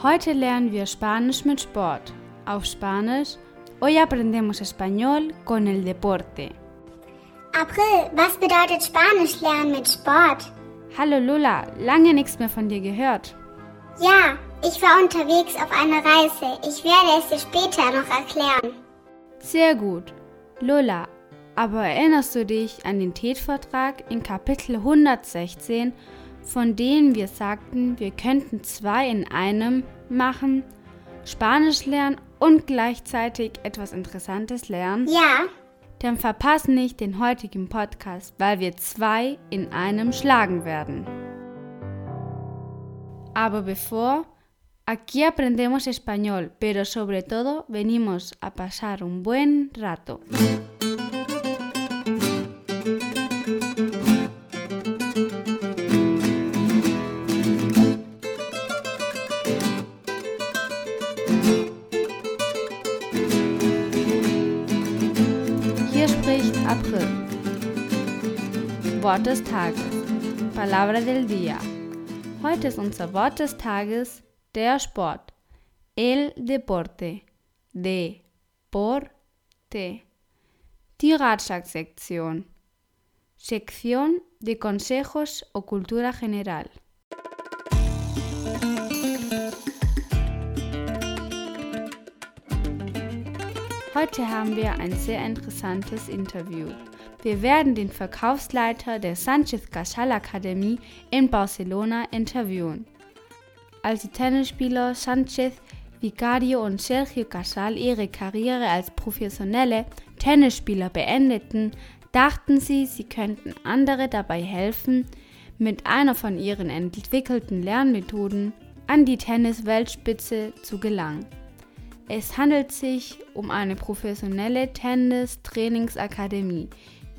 Heute lernen wir Spanisch mit Sport. Auf Spanisch, hoy aprendemos español con el deporte. April, was bedeutet Spanisch lernen mit Sport? Hallo Lula, lange nichts mehr von dir gehört. Ja, ich war unterwegs auf einer Reise. Ich werde es dir später noch erklären. Sehr gut. Lola, aber erinnerst du dich an den TED-Vertrag in Kapitel 116, von dem wir sagten, wir könnten zwei in einem machen, Spanisch lernen und gleichzeitig etwas Interessantes lernen? Ja, Dann verpass nicht den heutigen Podcast, weil wir zwei in einem schlagen werden. Aber bevor, aquí aprendemos español, pero sobre todo venimos a pasar un buen rato. Wort des Tages. Palabra del día. Heute ist unser Wort des Tages der Sport. El deporte. De. Por. Te. Die Ratschlagsektion. Sección de consejos o cultura general. Heute haben wir ein sehr interessantes Interview. Wir werden den Verkaufsleiter der Sanchez Casal Akademie in Barcelona interviewen. Als die Tennisspieler Sanchez Vicario und Sergio Casal ihre Karriere als professionelle Tennisspieler beendeten, dachten sie, sie könnten andere dabei helfen, mit einer von ihren entwickelten Lernmethoden an die Tennis-Weltspitze zu gelangen. Es handelt sich um eine professionelle Tennis-Trainingsakademie,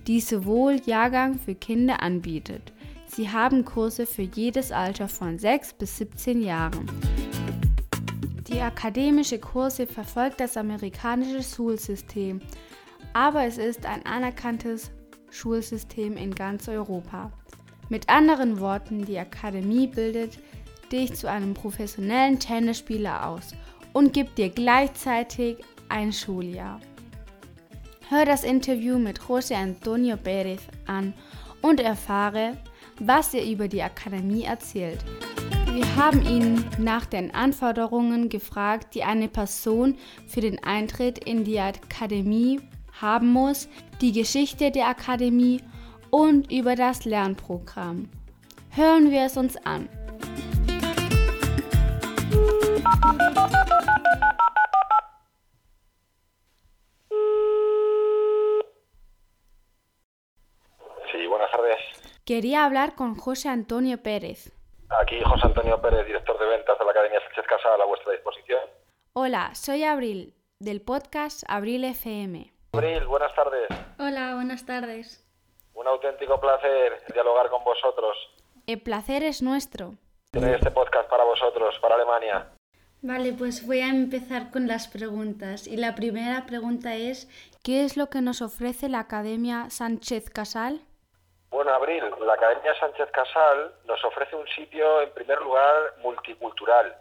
die sowohl Jahrgang für Kinder anbietet. Sie haben Kurse für jedes Alter von 6 bis 17 Jahren. Die akademische Kurse verfolgt das amerikanische Schulsystem, aber es ist ein anerkanntes Schulsystem in ganz Europa. Mit anderen Worten, die Akademie bildet dich zu einem professionellen Tennisspieler aus und gibt dir gleichzeitig ein Schuljahr. Hör das Interview mit José Antonio Pérez an und erfahre, was er über die Akademie erzählt. Wir haben ihn nach den Anforderungen gefragt, die eine Person für den Eintritt in die Akademie haben muss, die Geschichte der Akademie und über das Lernprogramm. Hören wir es uns an. Buenas tardes. Quería hablar con José Antonio Pérez. Aquí José Antonio Pérez, director de ventas de la Academia Sánchez Casal, a vuestra disposición. Hola, soy Abril, del podcast Abril FM. Abril, buenas tardes. Hola, buenas tardes. Un auténtico placer dialogar con vosotros. El placer es nuestro. Tener este podcast para vosotros, para Alemania. Vale, pues voy a empezar con las preguntas. Y la primera pregunta es, ¿Qué es lo que nos ofrece la Academia Sánchez Casal? Bueno, Abril, la Academia Sánchez Casal nos ofrece un sitio, en primer lugar, multicultural.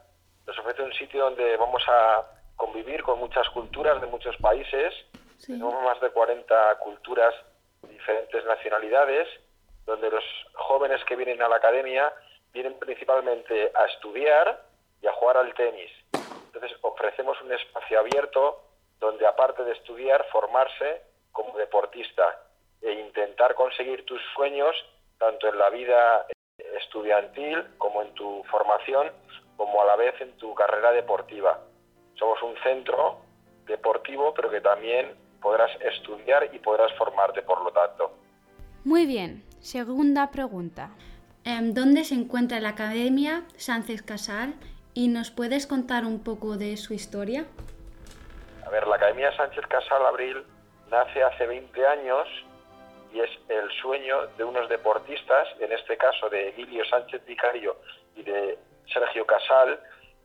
Nos ofrece un sitio donde vamos a convivir con muchas culturas de muchos países. Sí. Tenemos más de 40 culturas, diferentes nacionalidades, donde los jóvenes que vienen a la academia vienen principalmente a estudiar y a jugar al tenis. Entonces ofrecemos un espacio abierto donde aparte de estudiar, formarse como deportista e intentar conseguir tus sueños tanto en la vida estudiantil como en tu formación, como a la vez en tu carrera deportiva. Somos un centro deportivo, pero que también podrás estudiar y podrás formarte, por lo tanto. Muy bien, segunda pregunta. em, ¿dónde se encuentra la Academia Sánchez Casal? ¿Y nos puedes contar un poco de su historia? A ver, la Academia Sánchez Casal Abril nace hace 20 años y es el sueño de unos deportistas, en este caso de Emilio Sánchez Vicario y de Sergio Casal,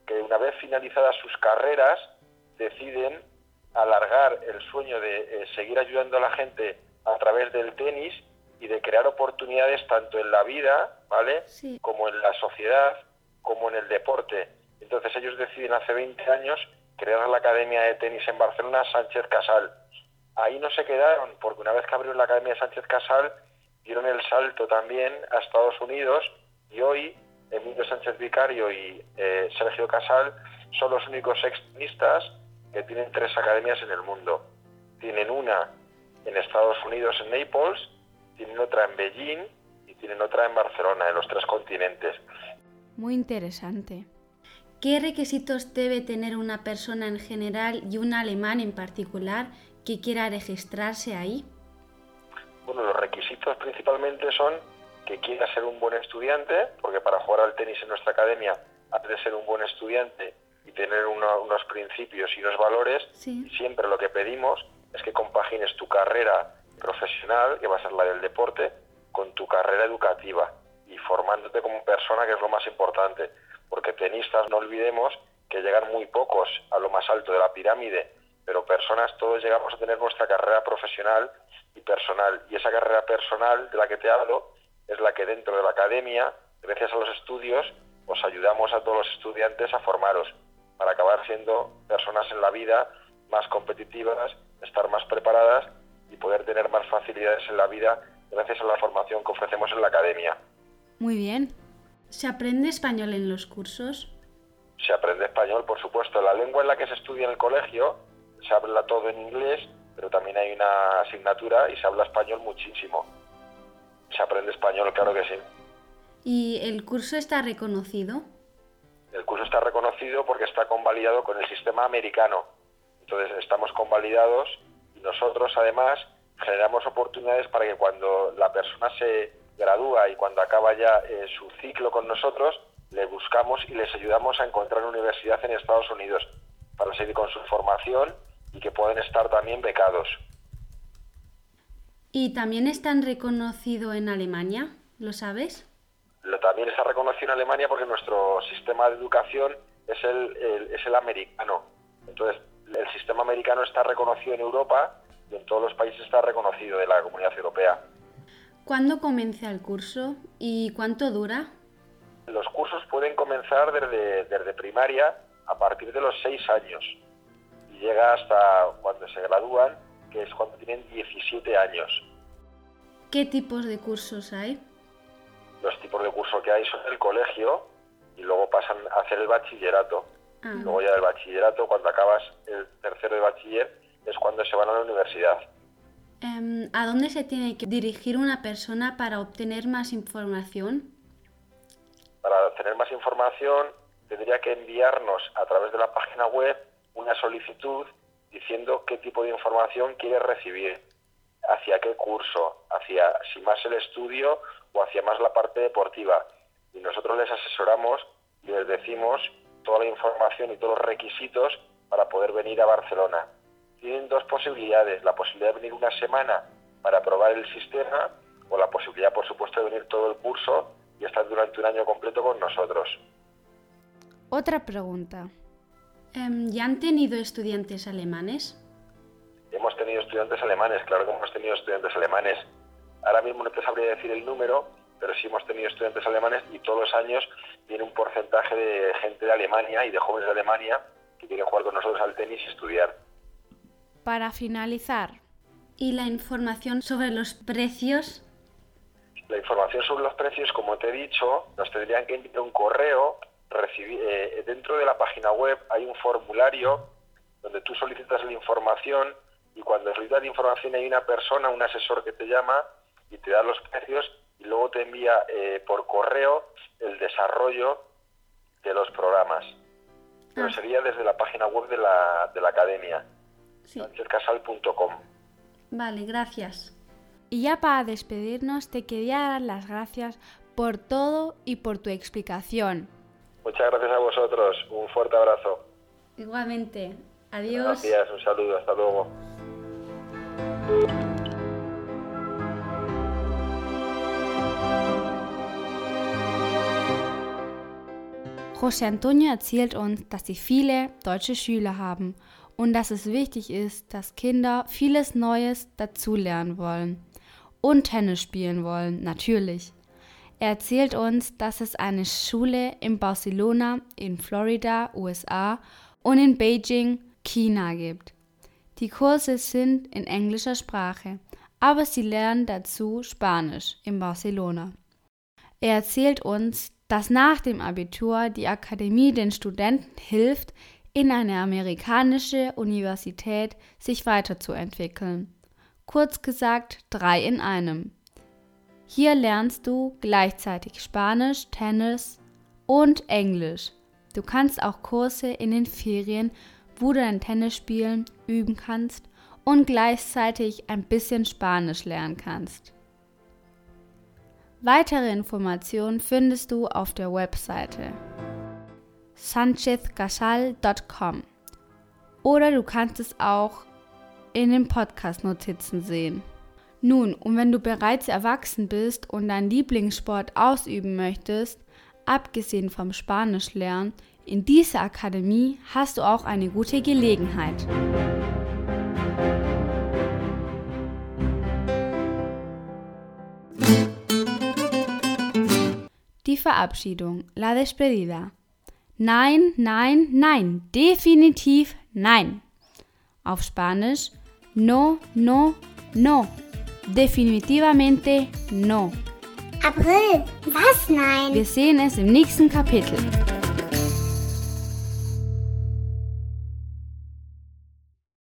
que una vez finalizadas sus carreras deciden alargar el sueño de eh, seguir ayudando a la gente a través del tenis y de crear oportunidades tanto en la vida, ¿vale? Sí. Como en la sociedad, como en el deporte. Entonces ellos deciden hace 20 años crear la Academia de Tenis en Barcelona Sánchez Casal. Ahí no se quedaron, porque una vez que abrieron la Academia de Sánchez Casal, dieron el salto también a Estados Unidos y hoy Emilio Sánchez Vicario y eh, Sergio Casal son los únicos extremistas que tienen tres academias en el mundo. Tienen una en Estados Unidos, en Naples, tienen otra en Beijing y tienen otra en Barcelona, en los tres continentes. Muy interesante. ¿Qué requisitos debe tener una persona en general y un alemán en particular que quiera registrarse ahí? Bueno, los requisitos principalmente son que quiera ser un buen estudiante, porque para jugar al tenis en nuestra academia has de ser un buen estudiante y tener unos principios y unos valores. Y siempre lo que pedimos es que compagines tu carrera profesional, que va a ser la del deporte, con tu carrera educativa y formándote como persona, que es lo más importante. Porque tenistas, no olvidemos que llegan muy pocos a lo más alto de la pirámide, pero personas todos llegamos a tener nuestra carrera profesional y personal. Y esa carrera personal de la que te hablo es la que dentro de la academia, gracias a los estudios, os ayudamos a todos los estudiantes a formaros para acabar siendo personas en la vida más competitivas, estar más preparadas y poder tener más facilidades en la vida gracias a la formación que ofrecemos en la academia. Muy bien. ¿Se aprende español en los cursos? Se aprende español, por supuesto. La lengua en la que se estudia en el colegio se habla todo en inglés, pero también hay una asignatura y se habla español muchísimo. Se aprende español, claro que sí. ¿Y el curso está reconocido? El curso está reconocido porque está convalidado con el sistema americano. Entonces estamos convalidados y nosotros además generamos oportunidades para que cuando la persona se gradúa y cuando acaba ya eh, su ciclo con nosotros, le buscamos y les ayudamos a encontrar una universidad en Estados Unidos para seguir con su formación y que pueden estar también becados. ¿Y también están reconocido en Alemania? ¿Lo sabes? Lo, también está reconocido en Alemania porque nuestro sistema de educación es el, es el americano. Entonces, el sistema americano está reconocido en Europa y en todos los países está reconocido de la comunidad europea. ¿Cuándo comienza el curso y cuánto dura? Los cursos pueden comenzar desde, desde primaria a partir de los seis años llega hasta cuando se gradúan, que es cuando tienen 17 años. ¿Qué tipos de cursos hay? Los tipos de cursos que hay son el colegio y luego pasan a hacer el bachillerato. Ah. Luego ya del bachillerato, cuando acabas el tercero de bachiller, es cuando se van a la universidad. Em, ¿A dónde se tiene que dirigir una persona para obtener más información? Para obtener más información tendría que enviarnos a través de la página web una solicitud diciendo qué tipo de información quiere recibir, hacia qué curso, hacia si más el estudio o hacia más la parte deportiva. Y nosotros les asesoramos y les decimos toda la información y todos los requisitos para poder venir a Barcelona tienen dos posibilidades, la posibilidad de venir una semana para probar el sistema o la posibilidad, por supuesto, de venir todo el curso y estar durante un año completo con nosotros. Otra pregunta. Em, ¿Ya han tenido estudiantes alemanes? Hemos tenido estudiantes alemanes, claro que hemos tenido estudiantes alemanes. Ahora mismo no te sabría decir el número, pero sí hemos tenido estudiantes alemanes y todos los años viene un porcentaje de gente de Alemania y de jóvenes de Alemania que quieren jugar con nosotros al tenis y estudiar. Para finalizar. ¿Y la información sobre los precios? La información sobre los precios, como te he dicho, nos tendrían que enviar un correo. Eh, dentro de la página web hay un formulario donde tú solicitas la información y cuando solicitas la información hay una persona, un asesor que te llama y te da los precios y luego te envía eh, por correo el desarrollo de los programas. Pero ah. sería desde la página web de la, de la academia sí. Vale, gracias. Y ya para despedirnos, te quería dar las gracias por todo y por tu explicación. Muchas gracias a vosotros. Un fuerte abrazo. Igualmente. Adiós. Gracias, un saludo. Hasta luego. José Antonio erzählt uns, dass sie viele deutsche Schüler haben und dass es wichtig ist, dass Kinder vieles Neues dazulernen wollen und Tennis spielen wollen, natürlich. Er erzählt uns, dass es eine Schule in Barcelona in Florida, USA und in Beijing, China gibt. Die Kurse sind in englischer Sprache, aber sie lernen dazu Spanisch in Barcelona. Er erzählt uns, dass nach dem Abitur die Akademie den Studenten hilft, in eine amerikanische Universität sich weiterzuentwickeln. Kurz gesagt, drei in einem. Hier lernst du gleichzeitig Spanisch, Tennis und Englisch. Du kannst auch Kurse in den Ferien, wo du dein Tennis spielen üben kannst und gleichzeitig ein bisschen Spanisch lernen kannst. Weitere Informationen findest du auf der Webseite sanchezcasal.com oder du kannst es auch in den Podcast-Notizen sehen. Nun, und wenn du bereits erwachsen bist und deinen Lieblingssport ausüben möchtest, abgesehen vom Spanischlernen, in dieser Akademie hast du auch eine gute Gelegenheit. Die Verabschiedung, la despedida. Nein, nein, nein, definitiv nein. Auf Spanisch, no, no, no. Definitivamente no. April, was nein? Wir sehen es im nächsten Kapitel.